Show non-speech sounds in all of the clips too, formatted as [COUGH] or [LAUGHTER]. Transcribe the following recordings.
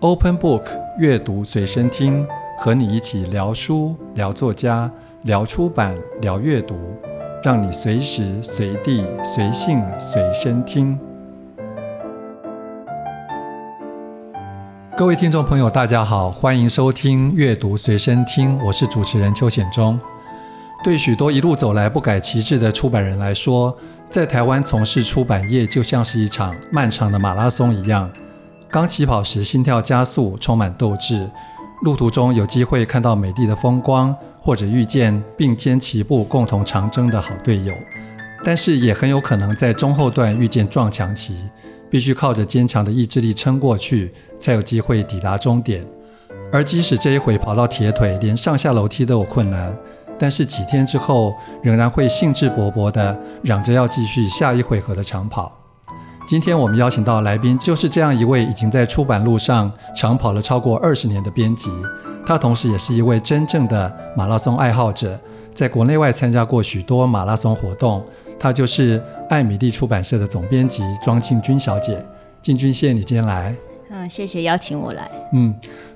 Open Book 阅读随身听，和你一起聊书、聊作家、聊出版、聊阅读，让你随时随地、随性随身听。各位听众朋友，大家好，欢迎收听阅读随身听，我是主持人邱显忠。对许多一路走来不改旗帜的出版人来说，在台湾从事出版业就像是一场漫长的马拉松一样。刚起跑时心跳加速，充满斗志；路途中有机会看到美丽的风光，或者遇见并肩齐步共同长征的好队友。但是也很有可能在中后段遇见撞墙期，必须靠着坚强的意志力撑过去，才有机会抵达终点。而即使这一回跑到铁腿，连上下楼梯都有困难，但是几天之后，仍然会兴致勃勃地嚷着要继续下一回合的长跑。今天我们邀请到来宾就是这样一位已经在出版路上长跑了超过二十年的编辑，他同时也是一位真正的马拉松爱好者，在国内外参加过许多马拉松活动。他就是艾米丽出版社的总编辑庄庆君小姐。庆君，谢谢你今天来。嗯，谢谢邀请我来。嗯，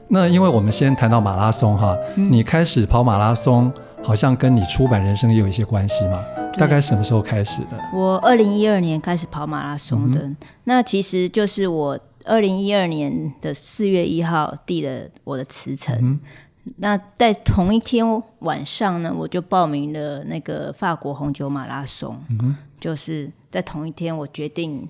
那因为我们先谈到马拉松哈，嗯、你开始跑马拉松，好像跟你出版人生也有一些关系吗？大概什么时候开始的？我二零一二年开始跑马拉松的，嗯、那其实就是我二零一二年的四月一号递了我的辞呈。嗯、那在同一天晚上呢，我就报名了那个法国红酒马拉松。嗯、就是在同一天，我决定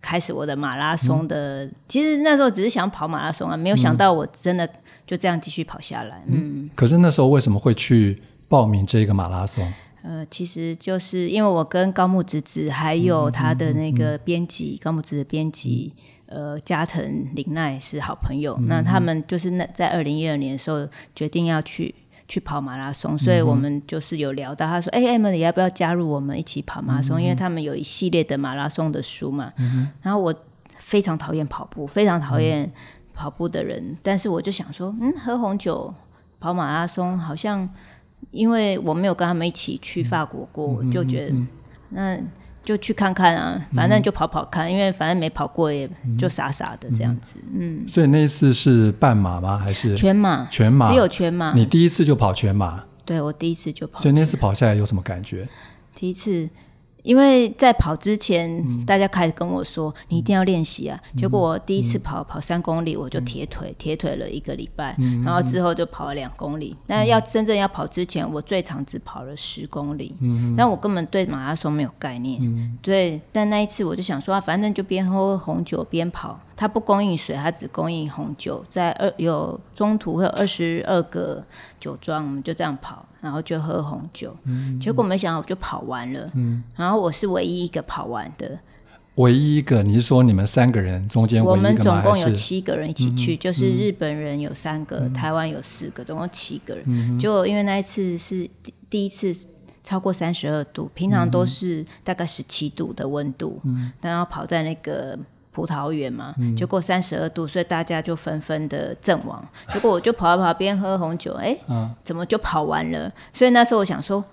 开始我的马拉松的。嗯、其实那时候只是想跑马拉松啊，没有想到我真的就这样继续跑下来。嗯，嗯，可是那时候为什么会去报名这个马拉松？呃，其实就是因为我跟高木直子还有他的那个编辑、嗯嗯嗯、高木直子的编辑，呃，加藤林奈是好朋友。嗯、那他们就是那在二零一二年的时候决定要去去跑马拉松，所以我们就是有聊到，他说：“哎、嗯哼，Emily 要不要加入我们一起跑马拉松？嗯、因为他们有一系列的马拉松的书嘛。嗯”然后我非常讨厌跑步，非常讨厌跑步的人，嗯、但是我就想说，嗯，喝红酒跑马拉松好像。因为我没有跟他们一起去法国过，我、嗯、就觉得、嗯、那就去看看啊，反正就跑跑看，嗯、因为反正没跑过，也就傻傻的这样子。嗯，嗯，所以那一次是半马吗？还是全马？全马，只有全马。你第一次就跑全马？对，我第一次就跑。所以那次跑下来有什么感觉？第一次。因为在跑之前，嗯、大家开始跟我说，你一定要练习啊。嗯、结果我第一次跑、嗯、跑三公里，我就铁腿，铁、嗯、腿了一个礼拜，嗯、然后之后就跑了两公里。那、要真正要跑之前，我最长只跑了十公里。嗯，但我根本对马拉松没有概念。嗯，对。但那一次我就想说，啊、反正就边喝红酒边跑。它不供应水，它只供应红酒。在二有中途会有二十二个酒庄，我们就这样跑，然后就喝红酒。嗯、结果没想到我就跑完了。嗯、然后我是唯一一个跑完的。唯一一个？你是说你们三个人中间？我们总共有七个人一起去，嗯、就是日本人有三个，嗯、台湾有四个，总共七个人。嗯、结果因为那一次是第一次超过三十二度，平常都是大概十七度的温度，嗯、但要跑在那个。葡萄园嘛，结果三十二度，所以大家就纷纷的阵亡。结果我就跑到跑边喝红酒，哎、欸，怎么就跑完了？所以那时候我想说，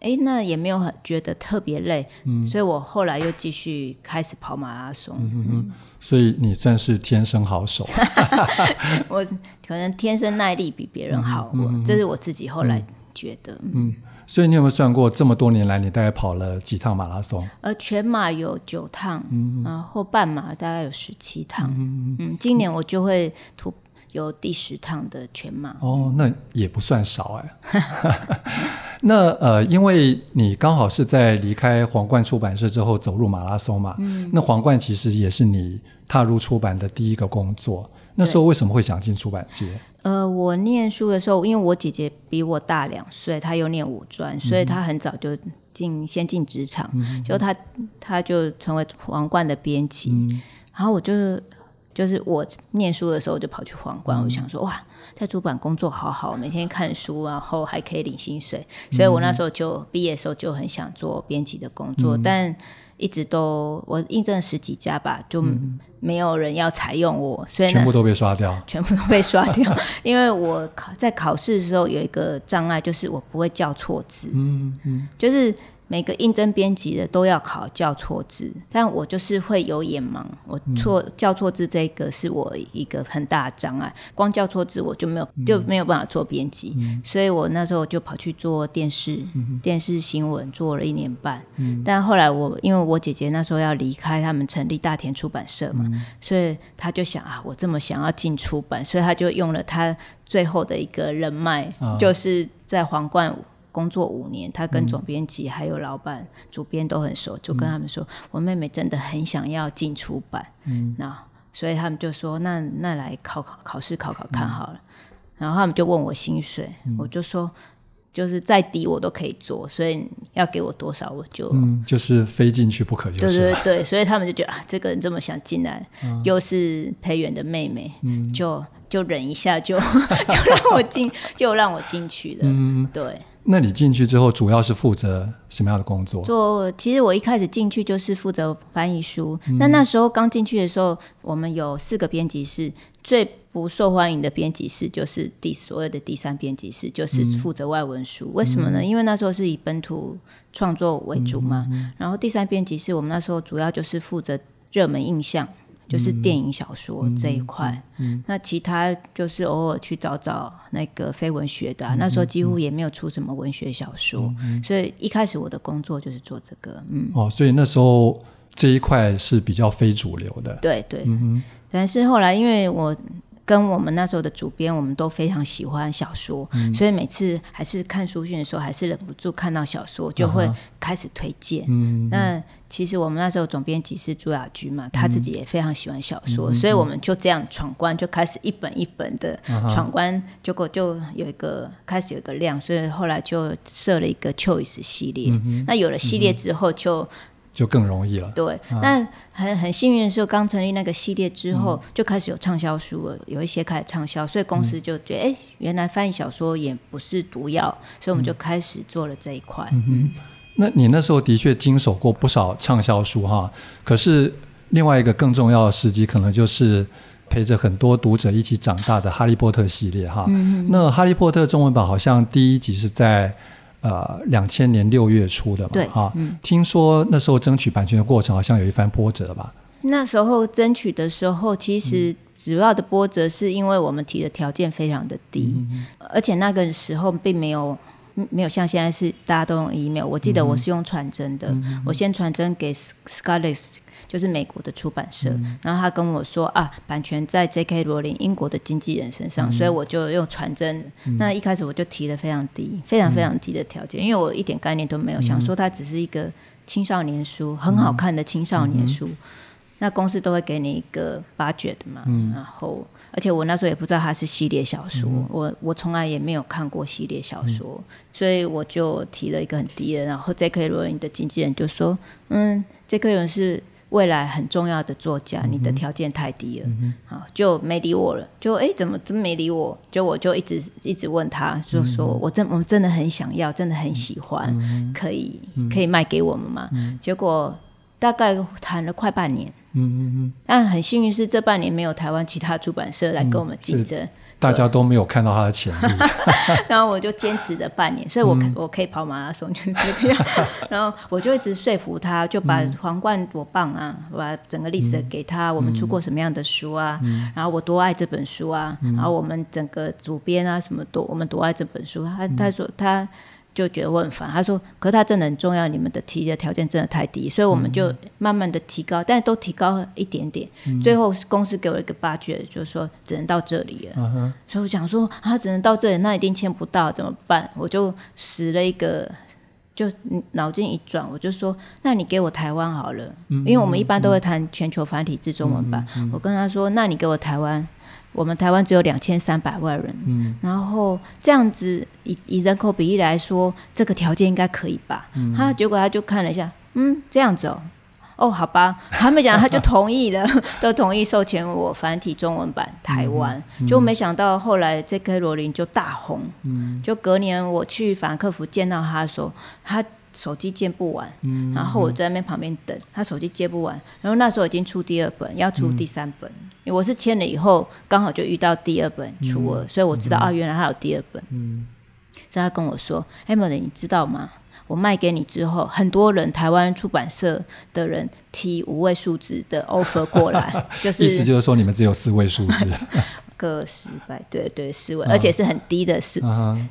哎、欸，那也没有很觉得特别累。嗯，所以我后来又继续开始跑马拉松。嗯嗯，所以你算是天生好手。[LAUGHS] 我可能天生耐力比别人好，我、嗯、这是我自己后来觉得。嗯。嗯所以你有没有算过，这么多年来你大概跑了几趟马拉松？呃，全马有九趟，嗯，然后半马大概有十七趟，嗯嗯，今年我就会突有第十趟的全马。哦，那也不算少哎。[LAUGHS] 那呃，因为你刚好是在离开皇冠出版社之后走入马拉松嘛，嗯，那皇冠其实也是你踏入出版的第一个工作。那时候为什么会想进出版界？呃，我念书的时候，因为我姐姐比我大两岁，她又念五专，所以她很早就进先进职场，嗯、就她她就成为皇冠的编辑。然后我就就是我念书的时候就跑去皇冠，嗯、我想说哇，在主板工作好好，每天看书，然后还可以领薪水，所以我那时候就毕业的时候就很想做编辑的工作，嗯、但。一直都我应征了十几家吧，就没有人要采用我，所以全部都被刷掉，全部都被刷掉。[LAUGHS] 因为我考在考试的时候有一个障碍，就是我不会叫错字。嗯嗯，就是每个应征编辑的都要考校错字，但我就是会有眼盲，我错校错字这个是我一个很大的障碍，光校错字我就没有就没有办法做编辑，嗯、所以我那时候就跑去做电视，嗯、电视新闻做了一年半，嗯、但后来我因为我姐姐那时候要离开他们成立大田出版社嘛，嗯、所以他就想啊，我这么想要进出版，所以他就用了他最后的一个人脉，哦、就是在皇冠。工作五年，他跟总编辑还有老板、嗯、主编都很熟，就跟他们说：“嗯、我妹妹真的很想要进出版。”嗯，那所以他们就说：“那那来考考考试考考看好了。嗯”然后他们就问我薪水，嗯、我就说：“就是再低我都可以做，所以要给我多少我就……嗯，就是非进去不可，就是对对对，所以他们就觉得啊，这个人这么想进来，[LAUGHS] 嗯、又是培元的妹妹，嗯、就就忍一下就，就 [LAUGHS] 就让我进，就让我进去了。嗯，对。”那你进去之后，主要是负责什么样的工作？做，其实我一开始进去就是负责翻译书。那、嗯、那时候刚进去的时候，我们有四个编辑室，最不受欢迎的编辑室就是第所谓的第三编辑室，就是负责外文书。嗯、为什么呢？因为那时候是以本土创作为主嘛。然后第三编辑室，我们那时候主要就是负责热门印象。就是电影小说这一块，嗯那其他就是偶尔去找找那个非文学的、那时候几乎也没有出什么文学小说，所以一开始我的工作就是做这个。嗯，哦，所以那时候这一块是比较非主流的。对对，嗯、但是后来因为我。跟我们那时候的主编，我们都非常喜欢小说，嗯、所以每次还是看书讯的时候，还是忍不住看到小说，就会开始推荐。嗯、那其实我们那时候总编辑是朱亚军嘛，他自己也非常喜欢小说，嗯、所以我们就这样闯关，就开始一本一本的闯关，嗯、结果就有一个开始有一个量，所以后来就设了一个 Choice 系列。嗯、那有了系列之后就。就更容易了。对，啊、那很很幸运的是，刚成立那个系列之后，嗯、就开始有畅销书了，有一些开始畅销，所以公司就觉得，哎、嗯，原来翻译小说也不是毒药，所以我们就开始做了这一块。嗯哼，那你那时候的确经手过不少畅销书哈，可是另外一个更重要的时机，可能就是陪着很多读者一起长大的《哈利波特》系列哈。嗯哼，那《哈利波特》中文版好像第一集是在。呃，两千年六月初的嘛，对，哈、嗯，听说那时候争取版权的过程好像有一番波折吧？那时候争取的时候，其实主要的波折是因为我们提的条件非常的低，嗯、而且那个时候并没有没有像现在是大家都用 email，我记得我是用传真的，嗯、我先传真给 Scholastic 就是美国的出版社，嗯、然后他跟我说啊，版权在 J.K. 罗琳英国的经纪人身上，嗯、所以我就用传真。嗯、那一开始我就提了非常低、非常非常低的条件，嗯、因为我一点概念都没有，嗯、想说它只是一个青少年书，很好看的青少年书。嗯、那公司都会给你一个 budget 嘛，嗯、然后而且我那时候也不知道它是系列小说，嗯、我我从来也没有看过系列小说，嗯、所以我就提了一个很低的。然后 J.K. 罗琳的经纪人就说：“嗯，J.K. 罗琳是。”未来很重要的作家，你的条件太低了，嗯、好就没理我了。就哎，怎么真没理我？就我就一直一直问他，就说我真我们真的很想要，真的很喜欢，嗯、可以可以卖给我们吗？嗯、结果大概谈了快半年，但很幸运是这半年没有台湾其他出版社来跟我们竞争。嗯大家都没有看到他的潜力，[LAUGHS] 然后我就坚持了半年，所以我、嗯、我可以跑马拉松就是这样。[LAUGHS] 然后我就一直说服他，就把皇冠多棒啊，我把整个历史给他，嗯、我们出过什么样的书啊，嗯、然后我多爱这本书啊，嗯、然后我们整个主编啊什么多，我们多爱这本书。他他说他。就觉得我很烦，他说：“可是他真的很重要，你们的提的条件真的太低，所以我们就慢慢的提高，嗯、但是都提高一点点。嗯、最后公司给我一个 budget，就是说只能到这里了。所以我想说，他只能到这里，那一定签不到，怎么办？我就使了一个，就脑筋一转，我就说：那你给我台湾好了，嗯、因为我们一般都会谈全球繁体字中文版。嗯、我跟他说：那你给我台湾。”我们台湾只有两千三百万人，嗯、然后这样子以以人口比例来说，这个条件应该可以吧？嗯、他结果他就看了一下，嗯，这样子哦，哦，好吧，还没讲，他就同意了，[LAUGHS] 都同意授权我繁体中文版台湾，就没想到后来 J.K. 罗琳就大红，嗯、就隔年我去法兰克福见到他的时候，他。手机接不完，嗯、然后我在那边旁边等，他手机接不完，然后那时候已经出第二本，要出第三本，嗯、因为我是签了以后，刚好就遇到第二本出了，嗯、所以我知道、嗯、啊，原来还有第二本。嗯，所以他跟我说：“Emily，你知道吗？我卖给你之后，很多人台湾出版社的人提五位数字的 offer 过来，[LAUGHS] 就是意思就是说你们只有四位数字，[LAUGHS] 个十百对对四位，而且是很低的四。嗯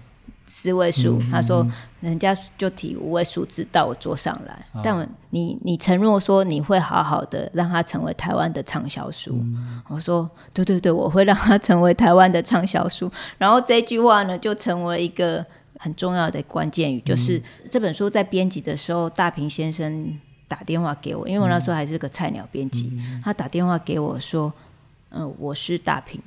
四位数，他说人家就提五位数字到我桌上来，嗯、但你你承诺说你会好好的让他成为台湾的畅销书，嗯、我说对对对，我会让他成为台湾的畅销书。[LAUGHS] 然后这句话呢，就成为一个很重要的关键语，就是这本书在编辑的时候，大平先生打电话给我，因为我那时候还是个菜鸟编辑，他打电话给我说，嗯、呃，我是大平。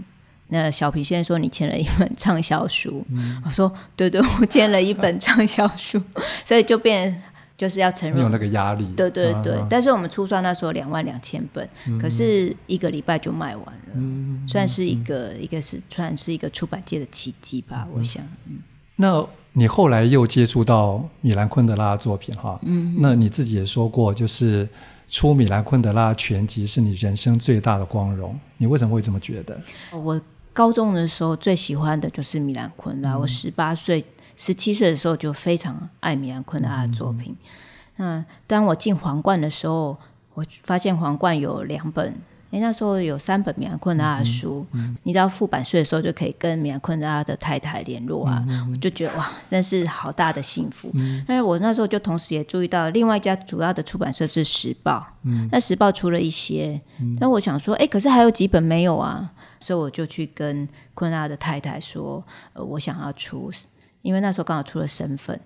那小皮先生说，你签了一本畅销书，嗯、我说对对，我 [LAUGHS] 签了一本畅销书，[LAUGHS] 所以就变就是要承认有那个压力，对对对。啊、但是我们出书那时候两万两千本，嗯、可是一个礼拜就卖完了，嗯、算是一个、嗯、一个是算是一个出版界的奇迹吧，嗯、我想。嗯、那你后来又接触到米兰昆德拉的作品哈，嗯，那你自己也说过，就是出米兰昆德拉全集是你人生最大的光荣，你为什么会这么觉得？我。高中的时候最喜欢的就是米兰昆德拉，嗯、我十八岁、十七岁的时候就非常爱米兰昆德拉的作品。那、嗯、当我进皇冠的时候，我发现皇冠有两本，哎，那时候有三本米兰昆德拉的书。嗯嗯、你知道付版税的时候就可以跟米兰昆德拉的太太联络啊，我就觉得哇，真是好大的幸福。嗯、但是我那时候就同时也注意到，另外一家主要的出版社是时报，嗯、那时报出了一些，嗯、但我想说，哎，可是还有几本没有啊。所以我就去跟昆拉的太太说，呃，我想要出，因为那时候刚好出了身份。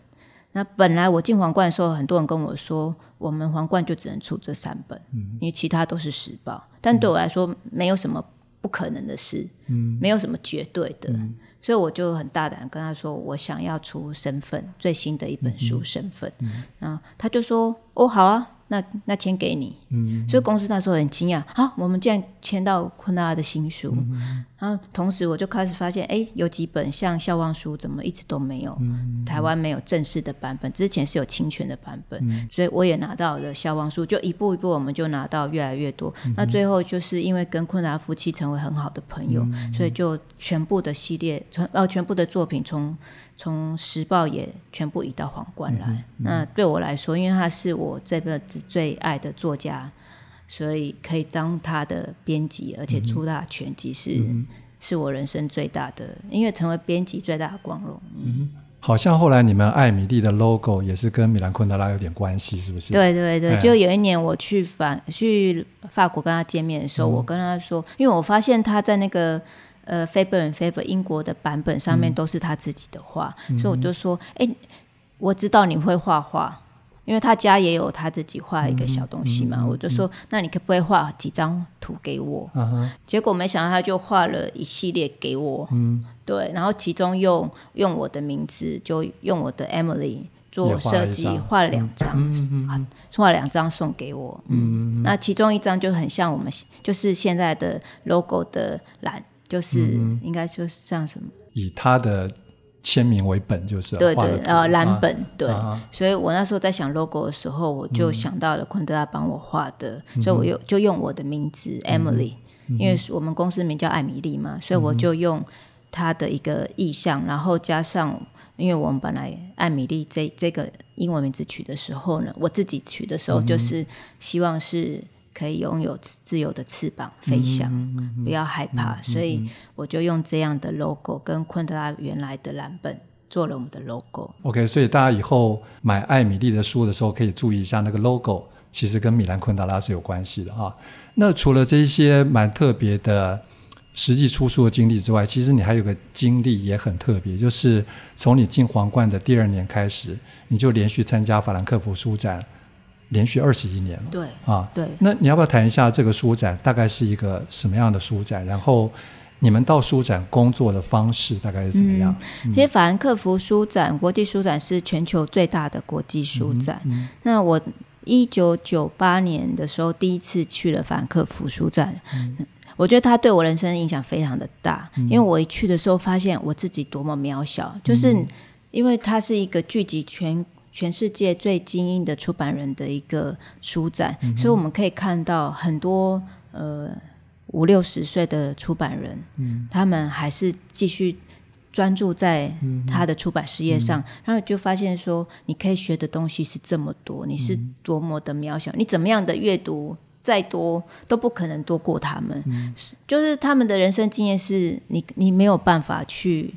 那本来我进皇冠的时候，很多人跟我说，我们皇冠就只能出这三本，嗯、因为其他都是时报。但对我来说，没有什么不可能的事，嗯、没有什么绝对的。嗯、所以我就很大胆跟他说，我想要出身份最新的一本书，身份。嗯、然后他就说，哦，好啊。那那签给你，嗯，所以公司那时候很惊讶，好，我们竟然签到昆德拉的新书，嗯、然后同时我就开始发现，哎，有几本像《笑忘书》怎么一直都没有，嗯、台湾没有正式的版本，之前是有侵权的版本，嗯、所以我也拿到了《笑忘书》，就一步一步我们就拿到越来越多，嗯、那最后就是因为跟昆达夫妻成为很好的朋友，嗯、所以就全部的系列从哦全部的作品从。从时报也全部移到皇冠来，那对我来说，因为他是我这辈子最爱的作家，所以可以当他的编辑，而且出大全集是、嗯、是我人生最大的，因为成为编辑最大的光荣。嗯，嗯，好像后来你们艾米丽的 logo 也是跟米兰昆德拉有点关系，是不是？对对对，就有一年我去法去法国跟他见面的时候，嗯、我跟他说，因为我发现他在那个。呃，Faber and Faber 英国的版本上面都是他自己的画，嗯、所以我就说，哎、欸，我知道你会画画，因为他家也有他自己画一个小东西嘛。嗯嗯嗯、我就说，那你可不可以画几张图给我？结果没想到他就画了一系列给我，嗯、对，然后其中用用我的名字，就用我的 Emily 做设计，画了两张，啊，画了两张送给我。嗯那其中一张就很像我们就是现在的 logo 的蓝。就是应该就是像什么，以他的签名为本，就是对对呃蓝本对，所以我那时候在想 logo 的时候，我就想到了昆德拉帮我画的，所以我又就用我的名字 Emily，因为我们公司名叫艾米丽嘛，所以我就用他的一个意象，然后加上，因为我们本来艾米丽这这个英文名字取的时候呢，我自己取的时候就是希望是。可以拥有自由的翅膀飞翔，不要害怕，所以我就用这样的 logo 跟昆德拉原来的蓝本做了我们的 logo。OK，所以大家以后买艾米丽的书的时候，可以注意一下那个 logo，其实跟米兰昆德拉是有关系的啊。那除了这些蛮特别的实际出书的经历之外，其实你还有个经历也很特别，就是从你进皇冠的第二年开始，你就连续参加法兰克福书展。连续二十一年了，对啊，对。那你要不要谈一下这个书展大概是一个什么样的书展？然后你们到书展工作的方式大概是怎么样？其实法兰克福书展、国际书展是全球最大的国际书展。那我一九九八年的时候第一次去了法兰克福书展，嗯、我觉得它对我人生影响非常的大，嗯、因为我一去的时候发现我自己多么渺小，就是因为它是一个聚集全。全世界最精英的出版人的一个书展，嗯、所以我们可以看到很多呃五六十岁的出版人，嗯、他们还是继续专注在他的出版事业上，嗯、然后就发现说，你可以学的东西是这么多，你是多么的渺小，你怎么样的阅读再多都不可能多过他们，嗯、就是他们的人生经验是你你没有办法去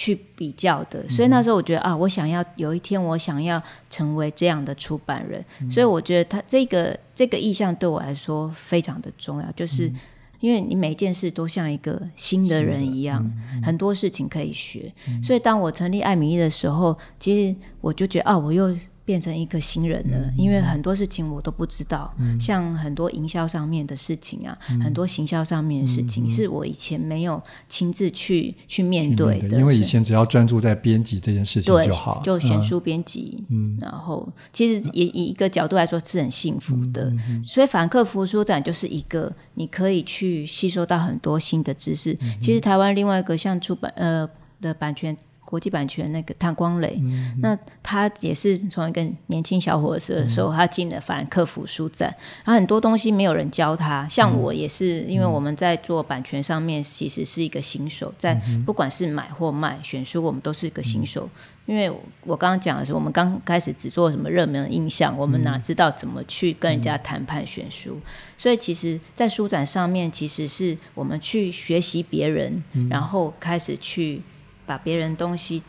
去比较的，所以那时候我觉得啊，我想要有一天我想要成为这样的出版人，嗯、所以我觉得他这个这个意向对我来说非常的重要，就是。嗯因为你每件事都像一个新的人一样，嗯、很多事情可以学。嗯、所以当我成立艾米丽的时候，其实我就觉得啊，我又。变成一个新人了，嗯、因为很多事情我都不知道，嗯、像很多营销上面的事情啊，嗯、很多行销上面的事情，嗯、是我以前没有亲自去去面对的。因为以前只要专注在编辑这件事情就好，就选书编辑。嗯，然后其实也以一个角度来说是很幸福的。所以法兰克福书展就是一个你可以去吸收到很多新的知识。嗯、其实台湾另外一个像出版呃的版权。国际版权那个谭光磊，嗯、那他也是从一个年轻小伙子的时候，嗯、他进了法兰克福书展，然后很多东西没有人教他。像我也是，因为我们在做版权上面，其实是一个新手，在不管是买或卖选书，我们都是一个新手。嗯、因为我刚刚讲的是，我们刚开始只做什么热门的印象，我们哪知道怎么去跟人家谈判选书？所以其实，在书展上面，其实是我们去学习别人，然后开始去。把别人东西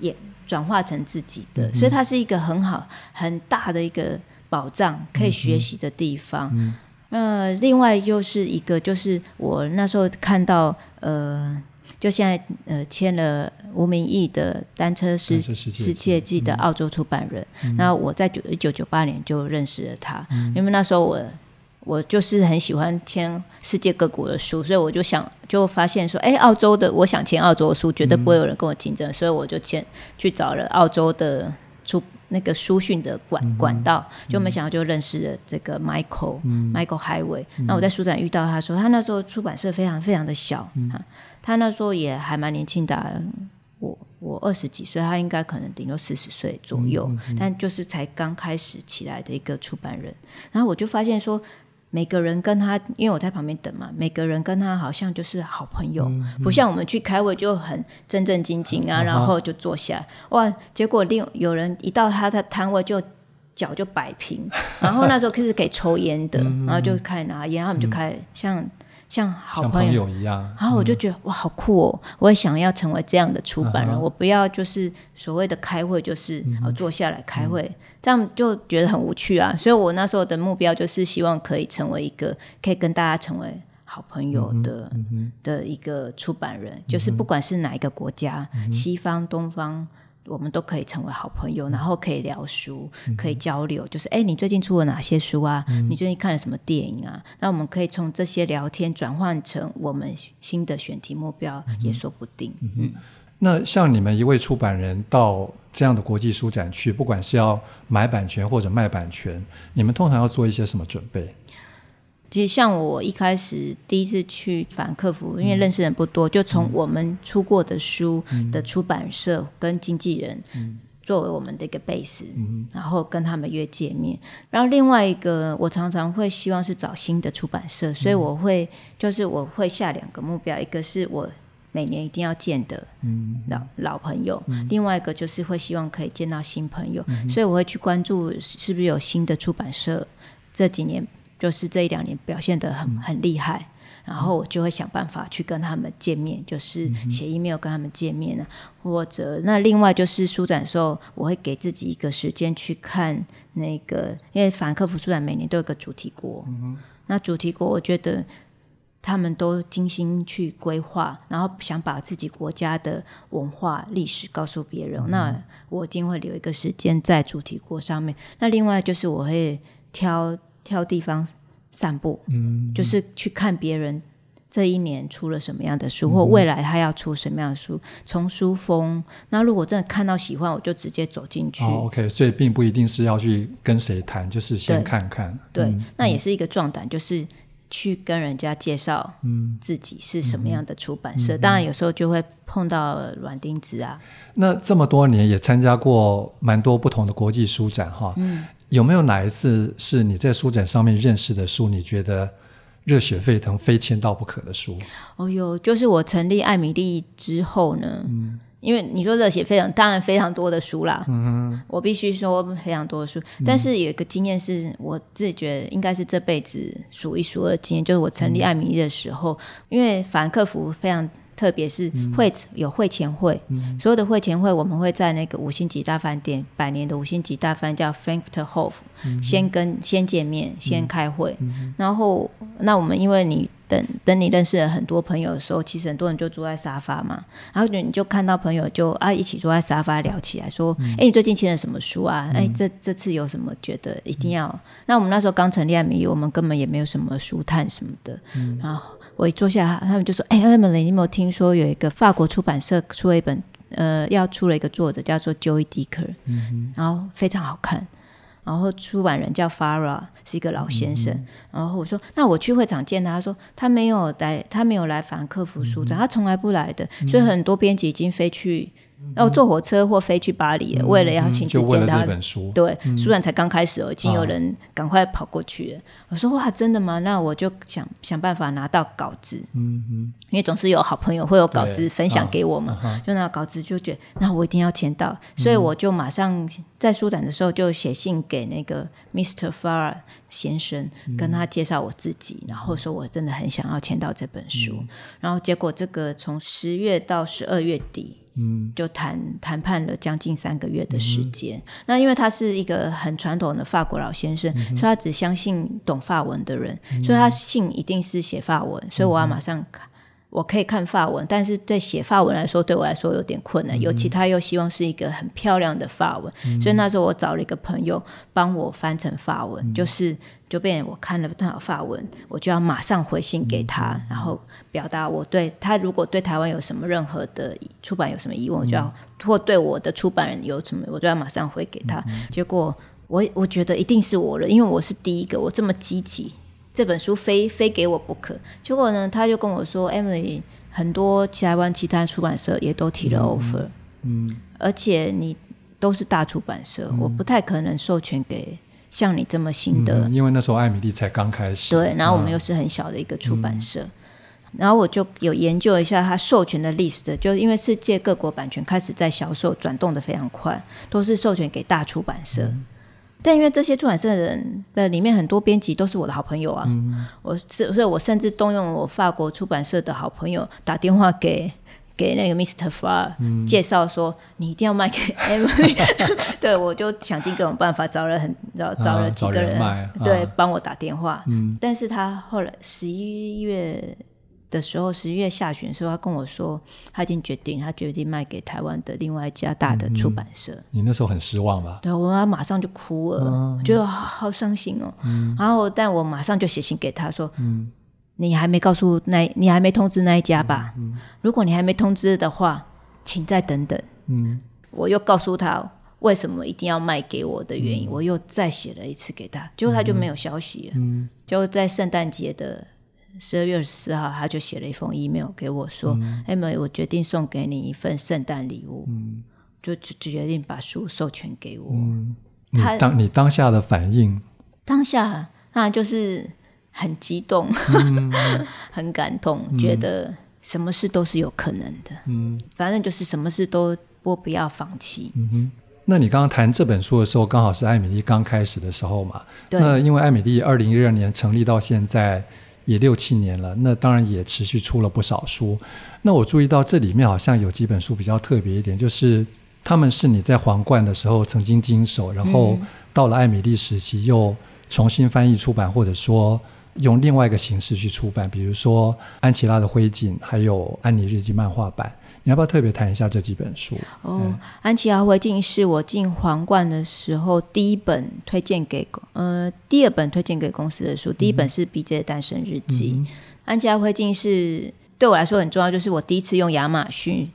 也转化成自己的，嗯、所以它是一个很好很大的一个保障，可以学习的地方。嗯哼，呃，另外又是一个，就是我那时候看到，呃，就现在呃签了吴明义的《单车世世界记》的澳洲出版人，那、我在九一九九八年就认识了他，嗯、因为那时候我。我就是很喜欢签世界各国的书，所以我就想就发现说，哎，澳洲的，我想签澳洲的书，绝对不会有人跟我竞争，嗯、所以我就签去找了澳洲的出那个书讯的管、嗯、管道，就没想到就认识了这个 Michael、嗯、Michael Highway。那、嗯、我在书展遇到他说，他那时候出版社非常非常的小，嗯、他那时候也还蛮年轻的、啊，我我二十几岁，他应该可能顶多四十岁左右，嗯嗯、但就是才刚开始起来的一个出版人。然后我就发现说。每个人跟他，因为我在旁边等嘛，每个人跟他好像就是好朋友，嗯嗯、不像我们去开会就很正正经经啊，嗯、然后就坐下，哇，结果另有人一到他的摊位就脚就摆平，然后那时候开始给抽烟的，嗯、然后就开始拿烟，他们就开始像。像好朋友，一样，然后我就觉得、嗯、哇，好酷哦！我也想要成为这样的出版人，我不要就是所谓的开会，就是、嗯、坐下来开会，嗯、这样就觉得很无趣啊。所以我那时候的目标就是希望可以成为一个可以跟大家成为好朋友的、嗯嗯、的一个出版人，就是不管是哪一个国家，嗯、西方、东方。我们都可以成为好朋友，然后可以聊书，可以交流。就是，哎，你最近出了哪些书啊？嗯、你最近看了什么电影啊？那我们可以从这些聊天转换成我们新的选题目标，也说不定。嗯，嗯那像你们一位出版人到这样的国际书展去，不管是要买版权或者卖版权，你们通常要做一些什么准备？其实像我一开始第一次去反客服，因为认识人不多，就从我们出过的书的出版社跟经纪人作为我们的一个 base，然后跟他们约见面。然后另外一个，我常常会希望是找新的出版社，所以我会就是我会下两个目标，一个是我每年一定要见的老老朋友，另外一个就是会希望可以见到新朋友，所以我会去关注是不是有新的出版社这几年。就是这一两年表现得很很厉害，然后我就会想办法去跟他们见面，就是写 email 跟他们见面啊，或者那另外就是书展的时候，我会给自己一个时间去看那个，因为法兰克福书展每年都有个主题国，那主题国我觉得他们都精心去规划，然后想把自己国家的文化历史告诉别人，那我一定会留一个时间在主题国上面。那另外就是我会挑。挑地方散步，嗯，就是去看别人这一年出了什么样的书，嗯、或未来他要出什么样的书，从书封。那如果真的看到喜欢，我就直接走进去。哦，OK，所以并不一定是要去跟谁谈，就是先看看。对，那也是一个壮胆，就是去跟人家介绍，自己是什么样的出版社。嗯嗯、当然，有时候就会碰到软钉子啊。那这么多年也参加过蛮多不同的国际书展，哈，嗯。有没有哪一次是你在书展上面认识的书，你觉得热血沸腾、非签到不可的书？哦哟，就是我成立艾米丽之后呢，嗯、因为你说热血沸腾，当然非常多的书啦。嗯哼，我必须说非常多的书，但是有一个经验是我自己觉得应该是这辈子数一数二的经验，就是我成立艾米丽的时候，嗯、因为法兰克福非常。特别是会有会前会，嗯、所有的会前会，我们会在那个五星级大饭店，百年的五星级大饭店叫 Frankfurt Hof，嗯、先跟先见面，先开会，嗯、然后那我们因为你等等你认识了很多朋友的时候，其实很多人就坐在沙发嘛，然后你就看到朋友就啊一起坐在沙发聊起来，说，哎、嗯，你最近签了什么书啊？哎、嗯，这这次有什么觉得一定要？嗯、那我们那时候刚成立艾米，我们根本也没有什么书探什么的，嗯、然后。我一坐下，他们就说：“哎、欸，Emily，你有没有听说有一个法国出版社出了一本，呃，要出了一个作者叫做 Joey Decker，嗯，然后非常好看，然后出版人叫 Farah，是一个老先生。嗯、然后我说，那我去会场见他，他说他没有来，他没有来法兰克福书展，嗯、他从来不来的，所以很多编辑已经飞去。”要坐火车或飞去巴黎，为了要亲自见他。对，书展才刚开始哦，已经有人赶快跑过去了。我说哇，真的吗？那我就想想办法拿到稿子。嗯嗯，因为总是有好朋友会有稿子分享给我嘛，就拿稿子就觉得那我一定要签到，所以我就马上在书展的时候就写信给那个 Mr. Farah 先生，跟他介绍我自己，然后说我真的很想要签到这本书。然后结果这个从十月到十二月底。嗯，就谈谈判了将近三个月的时间。嗯、那因为他是一个很传统的法国老先生，嗯、所以他只相信懂法文的人，嗯、所以他信一定是写法文。所以我要马上看，我可以看法文，但是对写法文来说，对我来说有点困难。嗯、尤其他又希望是一个很漂亮的法文，嗯、所以那时候我找了一个朋友帮我翻成法文，嗯、就是。就变我看了他的法文，我就要马上回信给他，嗯、然后表达我对他如果对台湾有什么任何的出版有什么疑问，嗯、我就要或对我的出版人有什么，我就要马上回给他。嗯、结果我我觉得一定是我了，因为我是第一个，我这么积极，这本书非非给我不可。结果呢，他就跟我说，Emily，很多台湾其他出版社也都提了 offer，嗯，嗯。而且你都是大出版社，嗯、我不太可能授权给。像你这么新的，嗯，因为那时候艾米丽才刚开始，对，然后我们又是很小的一个出版社，嗯、然后我就有研究一下他授权的历史，就因为世界各国版权开始在销售转动的非常快，都是授权给大出版社，嗯、但因为这些出版社的人的里面很多编辑都是我的好朋友啊，嗯、我是所以我甚至动用我法国出版社的好朋友打电话给。给那个 Mr. Farr、嗯、介绍说，你一定要卖给 [LAUGHS] Emily，[LAUGHS] 对，我就想尽各种办法找了很找找了几个人，啊、对，帮、啊、我打电话。嗯，但是他后来十一月的时候，十一月下旬的时候，他跟我说他已经决定，他决定卖给台湾的另外一家大的出版社。嗯、你那时候很失望吧？对，我马上就哭了，嗯、我觉得好好伤心哦。嗯、然后，但我马上就写信给他说，嗯。你还没告诉那，你还没通知那一家吧？如果你还没通知的话，请再等等。嗯，我又告诉他为什么一定要卖给我的原因，嗯、我又再写了一次给他，结果他就没有消息了。嗯，就在圣诞节的十二月二十四号，他就写了一封 email 给我说：“哎、嗯，我决定送给你一份圣诞礼物，嗯、就就决定把书授权给我。嗯”他当你当下的反应，当下那就是。很激动，嗯、[LAUGHS] 很感动，嗯、觉得什么事都是有可能的。嗯，反正就是什么事都不不要放弃。嗯哼，那你刚刚谈这本书的时候，刚好是艾米丽刚开始的时候嘛？对。那因为艾米丽二零一二年成立到现在也六七年了，那当然也持续出了不少书。那我注意到这里面好像有几本书比较特别一点，就是他们是你在皇冠的时候曾经经手，然后到了艾米丽时期又重新翻译出版，或者说。用另外一个形式去出版，比如说安琪拉的灰烬，还有安妮日记漫画版，你要不要特别谈一下这几本书？哦，嗯、安琪拉灰烬是我进皇冠的时候第一本推荐给呃第二本推荐给公司的书，第一本是 BJ 的诞生日记，嗯、安琪拉灰烬是。对我来说很重要，就是我第一次用亚马逊，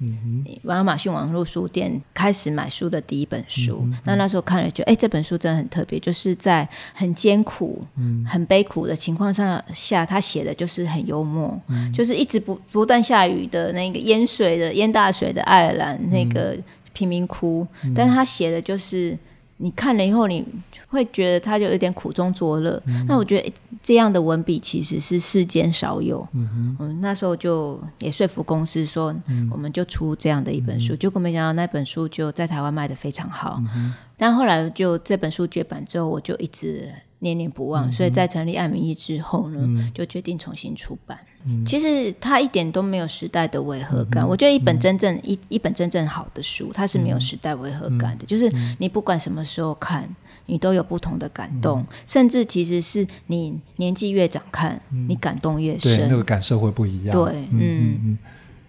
亚马逊网络书店开始买书的第一本书。嗯、那那时候看了，觉得哎，这本书真的很特别，就是在很艰苦、嗯、很悲苦的情况下，下他写的就是很幽默，嗯、就是一直不不断下雨的那个淹水的淹大水的爱尔兰那个贫民窟，嗯、但是他写的就是你看了以后，你会觉得他就有点苦中作乐。嗯、那我觉得这样的文笔其实是世间少有。嗯那时候就也说服公司说，我们就出这样的一本书。嗯、结果没想到那本书就在台湾卖的非常好。嗯、但后来就这本书绝版之后，我就一直念念不忘。嗯、所以在成立爱民艺之后呢，嗯、就决定重新出版。其实它一点都没有时代的违和感。嗯、我觉得一本真正、嗯、一一本真正好的书，它是没有时代违和感的。嗯、就是你不管什么时候看，你都有不同的感动。嗯、甚至其实是你年纪越长看，嗯、你感动越深，对，那个感受会不一样。对，嗯嗯嗯。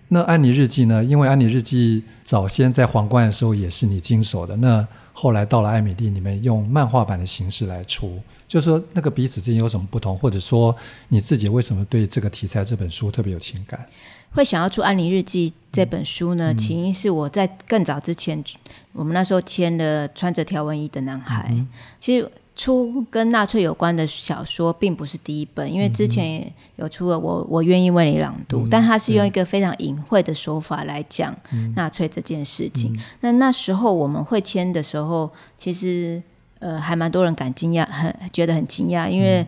那《安妮日记》呢？因为《安妮日记》早先在皇冠的时候也是你经手的，那后来到了艾米丽，你们用漫画版的形式来出。就是说，那个彼此之间有什么不同，或者说你自己为什么对这个题材这本书特别有情感？会想要出《安妮日记》这本书呢？嗯、起因是我在更早之前，我们那时候签了穿着条纹衣的男孩。嗯、其实出跟纳粹有关的小说并不是第一本，因为之前也有出了我《我我愿意为你朗读》，嗯、但他是用一个非常隐晦的手法来讲纳粹这件事情。嗯、那那时候我们会签的时候，其实。呃，还蛮多人感惊讶，[LAUGHS] 很觉得很惊讶，因为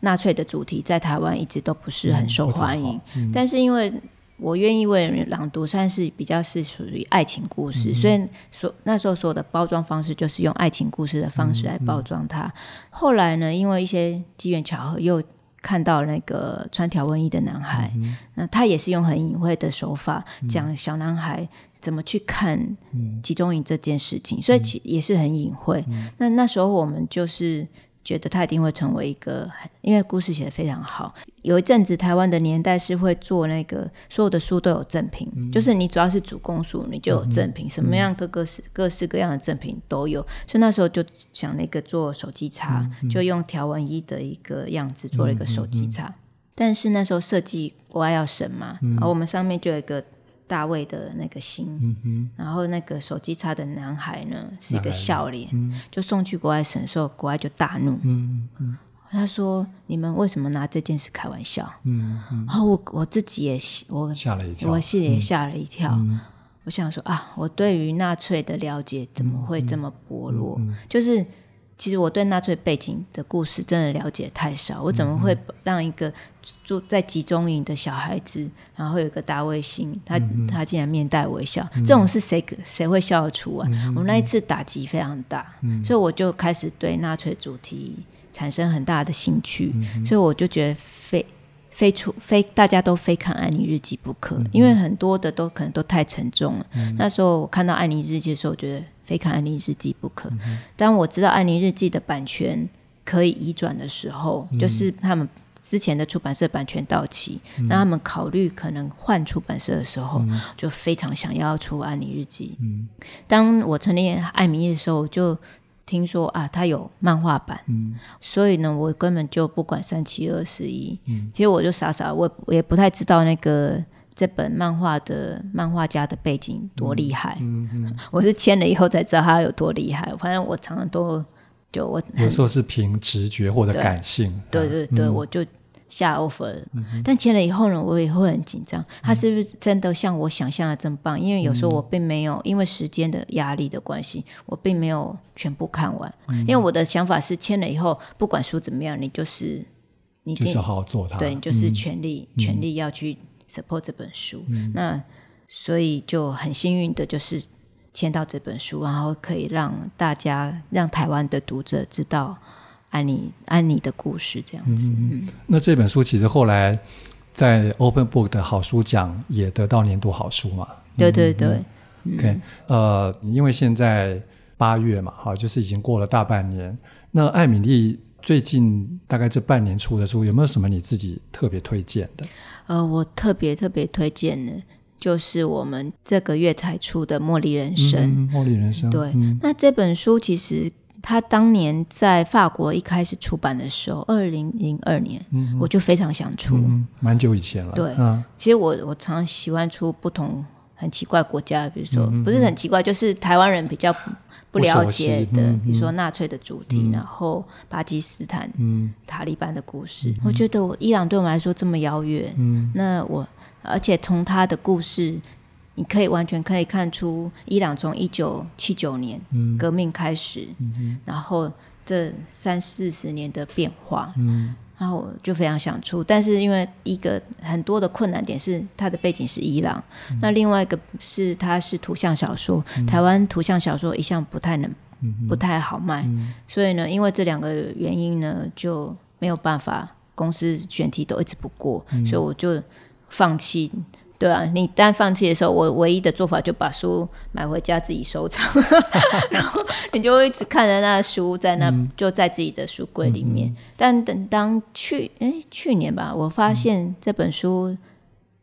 纳粹的主题在台湾一直都不是很受欢迎。但是因为我愿意为人朗读，算是比较是属于爱情故事，嗯、所以所那时候所有的包装方式就是用爱情故事的方式来包装它。后来呢，因为一些机缘巧合，又看到那个穿条纹衣的男孩，嗯、那他也是用很隐晦的手法讲小男孩。怎么去看集中营这件事情？嗯、所以其也是很隐晦。嗯、那那时候我们就是觉得他一定会成为一个，因为故事写的非常好。有一阵子台湾的年代是会做那个所有的书都有赠品，嗯、就是你主要是主攻书，你就有赠品，嗯、什么样各个式各式各样的赠品都有。所以那时候就想那个做手机插，嗯、就用条纹衣的一个样子做了一个手机插。嗯嗯嗯、但是那时候设计国外要审嘛，嗯、然后我们上面就有一个。大卫的那个心，嗯、然后那个手机插的男孩呢是一个笑脸，嗯、就送去国外审时候，国外就大怒。嗯嗯、他说：“你们为什么拿这件事开玩笑？”嗯嗯、然后我我自己也我吓了一跳，我心里也吓了一跳。嗯、我想说啊，我对于纳粹的了解怎么会这么薄弱？就是。其实我对纳粹背景的故事真的了解太少，我怎么会让一个住在集中营的小孩子，然后有一个大卫星，他他竟然面带微笑，这种是谁谁会笑得出啊？我们那一次打击非常大，所以我就开始对纳粹主题产生很大的兴趣，所以我就觉得非非出非大家都非看《安妮日记》不可，因为很多的都可能都太沉重了。那时候我看到《安妮日记》的时候，我觉得。非看《安妮日记》不可。当我知道《安妮日记》的版权可以移转的时候，嗯、就是他们之前的出版社版权到期，那、嗯、他们考虑可能换出版社的时候，嗯、就非常想要出《安妮日记》。嗯、当我成立爱民艺的时候，就听说啊，它有漫画版，嗯、所以呢，我根本就不管三七二十一。嗯、其实我就傻傻，我我也不太知道那个。这本漫画的漫画家的背景多厉害，嗯嗯嗯、[LAUGHS] 我是签了以后才知道他有多厉害。反正我常常都就我有时候是凭直觉或者感性，对对对，嗯、我就下 offer。嗯、但签了以后呢，我也会很紧张，他是不是真的像我想象的这么棒？因为有时候我并没有因为时间的压力的关系，我并没有全部看完。嗯、因为我的想法是签了以后，不管书怎么样，你就是你就是好好做它，对，你就是全力、嗯、全力要去。support 这本书，嗯、那所以就很幸运的就是签到这本书，然后可以让大家让台湾的读者知道安妮安妮的故事这样子。嗯嗯、那这本书其实后来在 Open Book 的好书奖也得到年度好书嘛？对对对。嗯、OK，呃，因为现在八月嘛，好，就是已经过了大半年。那艾米丽最近大概这半年出的书，有没有什么你自己特别推荐的？呃，我特别特别推荐的，就是我们这个月才出的《茉莉人生》。嗯，《茉莉人生》对，嗯、那这本书其实它当年在法国一开始出版的时候，二零零二年，嗯、我就非常想出，嗯、蛮久以前了。对，嗯、其实我我常常喜欢出不同很奇怪国家，比如说、嗯、不是很奇怪，就是台湾人比较。不了解的，嗯、比如说纳粹的主题，嗯、然后巴基斯坦、嗯、塔利班的故事，嗯、我觉得我伊朗对我们来说这么遥远。嗯、那我而且从他的故事，你可以完全可以看出伊朗从一九七九年革命开始，嗯、然后这三四十年的变化。嗯。然后我就非常想出，但是因为一个很多的困难点是它的背景是伊朗，嗯、那另外一个是它是图像小说，嗯、台湾图像小说一向不太能，嗯、不太好卖，嗯、所以呢，因为这两个原因呢，就没有办法，公司选题都一直不过，嗯、所以我就放弃。对啊，你当放弃的时候，我唯一的做法就把书买回家自己收藏，[LAUGHS] 然后你就会一直看着那书在那，嗯、就在自己的书柜里面。但等当去诶去年吧，我发现这本书。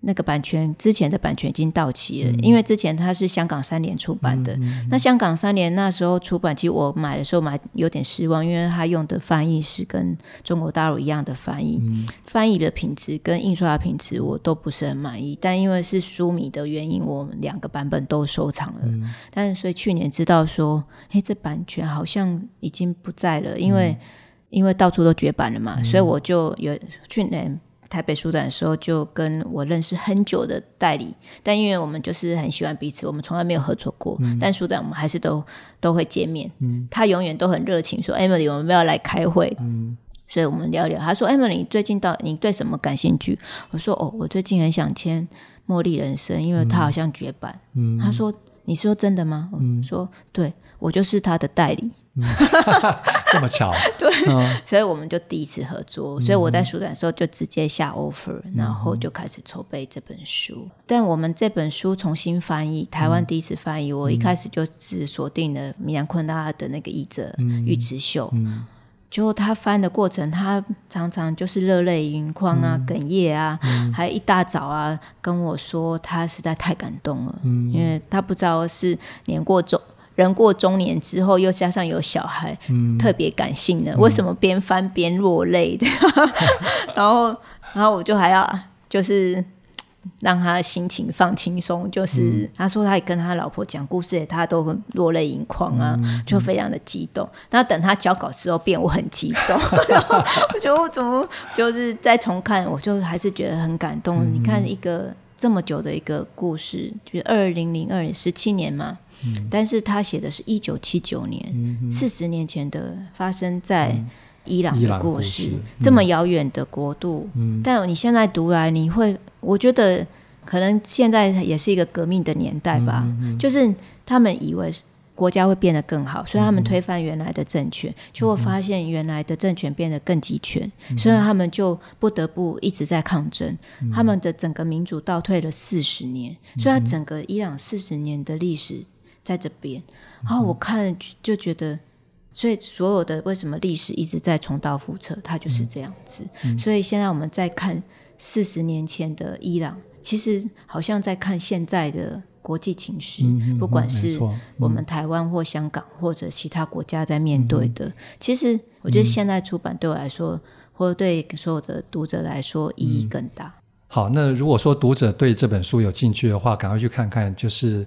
那个版权之前的版权已经到期了，嗯、因为之前它是香港三联出版的。嗯嗯嗯、那香港三联那时候出版，其实我买的时候买有点失望，因为它用的翻译是跟中国大陆一样的翻译，嗯、翻译的品质跟印刷的品质我都不是很满意。但因为是书迷的原因，我们两个版本都收藏了。嗯、但是所以去年知道说，哎，这版权好像已经不在了，因为、嗯、因为到处都绝版了嘛，嗯、所以我就有去年。台北书展的时候，就跟我认识很久的代理，但因为我们就是很喜欢彼此，我们从来没有合作过。嗯、但书展我们还是都都会见面。嗯、他永远都很热情，说：“Emily，我们要来开会。嗯”所以我们聊聊。他说：“Emily，你最近到你对什么感兴趣？”我说：“哦，我最近很想签《茉莉人生》，因为他好像绝版。嗯”他说：“你说真的吗？”我说：“对，我就是他的代理。” [LAUGHS] 这么巧，[LAUGHS] 对，嗯、所以我们就第一次合作。所以我在书展的时候就直接下 offer，、嗯、然后就开始筹备这本书。嗯、但我们这本书重新翻译，台湾第一次翻译，嗯、我一开始就是锁定了米兰昆拉的那个译者玉池秀。嗯，结果他翻的过程，他常常就是热泪盈眶啊，嗯、哽咽啊，嗯、还一大早啊跟我说，他实在太感动了，嗯、因为他不知道是年过中。人过中年之后，又加上有小孩，嗯、特别感性的，嗯、为什么边翻边落泪的？[LAUGHS] 然后，然后我就还要就是让他心情放轻松，就是、嗯、他说他也跟他老婆讲故事，他都很落泪盈眶啊，嗯、就非常的激动。那等他交稿之后，变我很激动，[LAUGHS] 然后我觉得我怎么就是再重看，我就还是觉得很感动。嗯、你看一个这么久的一个故事，就是二零零二年，十七年嘛。但是他写的是一九七九年，四十、年前的发生在伊朗的故事，嗯、这么遥远的国度。嗯、但你现在读来，你会，我觉得可能现在也是一个革命的年代吧。嗯、就是他们以为国家会变得更好，所以他们推翻原来的政权，就会、发现原来的政权变得更集权，嗯、所以他们就不得不一直在抗争。嗯、他们的整个民主倒退了四十年，嗯、所以他整个伊朗四十年的历史。在这边，然后我看就觉得，所以所有的为什么历史一直在重蹈覆辙，它就是这样子。嗯、所以现在我们在看四十年前的伊朗，其实好像在看现在的国际情势，嗯、不管是我们台湾或香港或者其他国家在面对的。嗯、其实我觉得现在出版对我来说，或者对所有的读者来说意义更大。嗯、好，那如果说读者对这本书有兴趣的话，赶快去看看，就是。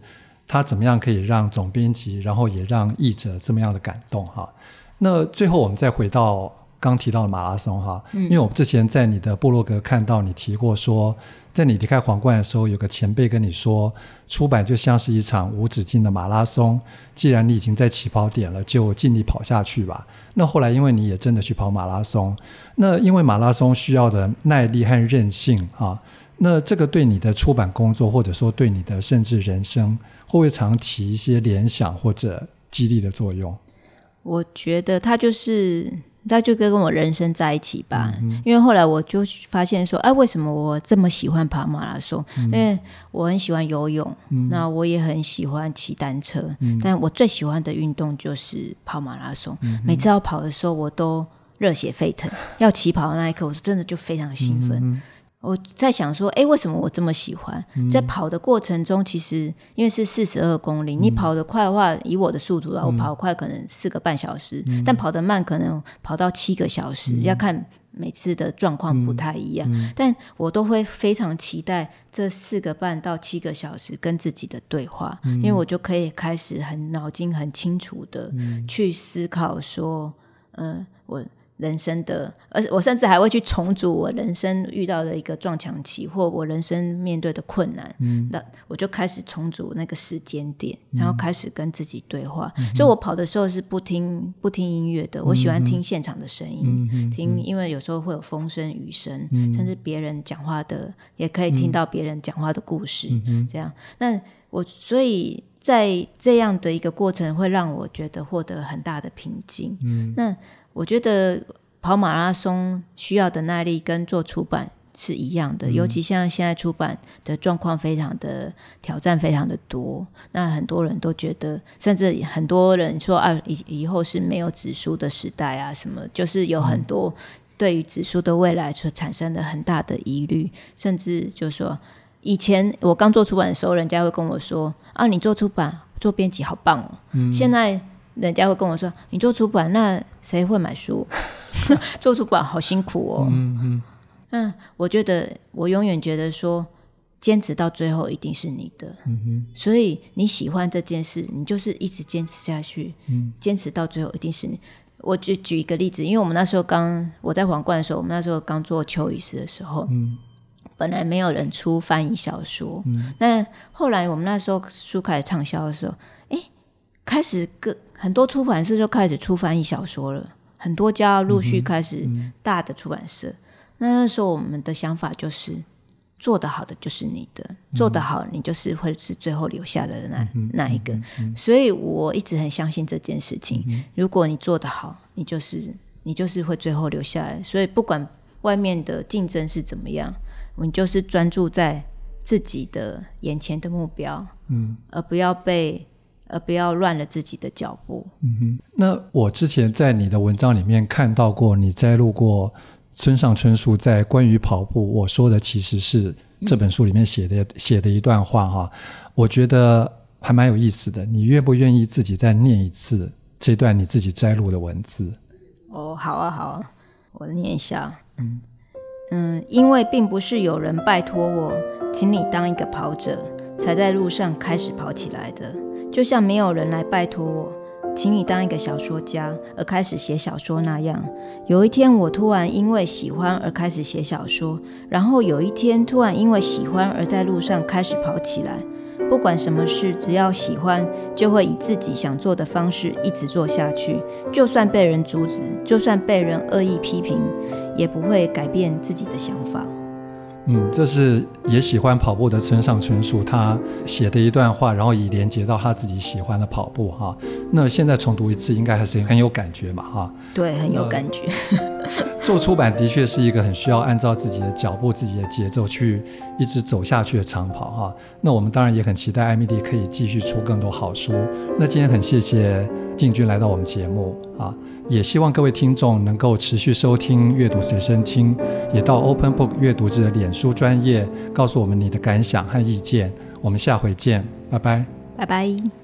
他怎么样可以让总编辑，然后也让译者这么样的感动哈？那最后我们再回到刚提到的马拉松哈，嗯、因为我们之前在你的部落格看到你提过说，在你离开皇冠的时候，有个前辈跟你说，出版就像是一场无止境的马拉松，既然你已经在起跑点了，就尽力跑下去吧。那后来因为你也真的去跑马拉松，那因为马拉松需要的耐力和韧性啊，那这个对你的出版工作，或者说对你的甚至人生。会不会常起一些联想或者激励的作用？我觉得它就是，他就跟我人生在一起吧。因为后来我就发现说，哎，为什么我这么喜欢跑马拉松？嗯、因为我很喜欢游泳，嗯、那我也很喜欢骑单车，嗯、但我最喜欢的运动就是跑马拉松。嗯、每次要跑的时候，我都热血沸腾。要起跑的那一刻，我是真的就非常兴奋。我在想说，哎，为什么我这么喜欢？嗯、在跑的过程中，其实因为是四十二公里，嗯、你跑得快的话，以我的速度啊，我跑快可能四个半小时，嗯、但跑得慢可能跑到七个小时，嗯、要看每次的状况不太一样。但我都会非常期待这四个半到七个小时跟自己的对话，嗯、因为我就可以开始很脑筋很清楚的去思考说，嗯、呃，我。人生的，而且我甚至还会去重组我人生遇到的一个撞墙期，或我人生面对的困难。嗯，那我就开始重组那个时间点，然后开始跟自己对话。嗯、所以我跑的时候是不听不听音乐的，我喜欢听现场的声音，嗯、听，因为有时候会有风声、雨声，嗯、甚至别人讲话的，也可以听到别人讲话的故事。嗯、这样，那我所以在这样的一个过程，会让我觉得获得很大的平静。嗯，那。我觉得跑马拉松需要的耐力跟做出版是一样的，嗯、尤其像现在出版的状况非常的挑战，非常的多。那很多人都觉得，甚至很多人说啊，以以后是没有纸书的时代啊，什么就是有很多对于纸书的未来所产生的很大的疑虑，甚至就说以前我刚做出版的时候，人家会跟我说啊，你做出版做编辑好棒哦，嗯、现在。人家会跟我说：“你做出版，那谁会买书？[LAUGHS] 做出版好辛苦哦。”嗯嗯。嗯，我觉得我永远觉得说，坚持到最后一定是你的。嗯哼。所以你喜欢这件事，你就是一直坚持下去。嗯。坚持到最后一定是你。我就举一个例子，因为我们那时候刚我在皇冠的时候，我们那时候刚做邱医师的时候，嗯，本来没有人出翻译小说，嗯，那后来我们那时候书开始畅销的时候，哎，开始各。很多出版社就开始出翻译小说了，很多家陆续开始大的出版社。嗯嗯、那那时候我们的想法就是，做得好的就是你的，嗯、做得好你就是会是最后留下的那、嗯、那一个。所以我一直很相信这件事情。嗯、如果你做得好，你就是你就是会最后留下来。所以不管外面的竞争是怎么样，你就是专注在自己的眼前的目标，嗯，而不要被。而不要乱了自己的脚步。嗯哼，那我之前在你的文章里面看到过，你摘录过村上春树在关于跑步，我说的其实是这本书里面写的写的一段话哈，我觉得还蛮有意思的。你愿不愿意自己再念一次这段你自己摘录的文字？哦，好啊，好啊，我念一下。嗯嗯，因为并不是有人拜托我，请你当一个跑者，才在路上开始跑起来的。就像没有人来拜托我，请你当一个小说家而开始写小说那样，有一天我突然因为喜欢而开始写小说，然后有一天突然因为喜欢而在路上开始跑起来。不管什么事，只要喜欢，就会以自己想做的方式一直做下去。就算被人阻止，就算被人恶意批评，也不会改变自己的想法。嗯，这是也喜欢跑步的村上春树他写的一段话，然后以连接到他自己喜欢的跑步哈。那现在重读一次，应该还是很有感觉嘛哈。对，很有感觉。[LAUGHS] 做出版的确是一个很需要按照自己的脚步、自己的节奏去一直走下去的长跑哈。那我们当然也很期待艾米丽可以继续出更多好书。那今天很谢谢进军来到我们节目啊。也希望各位听众能够持续收听阅读随身听，也到 Open Book 阅读者的脸书专业告诉我们你的感想和意见。我们下回见，拜拜，拜拜。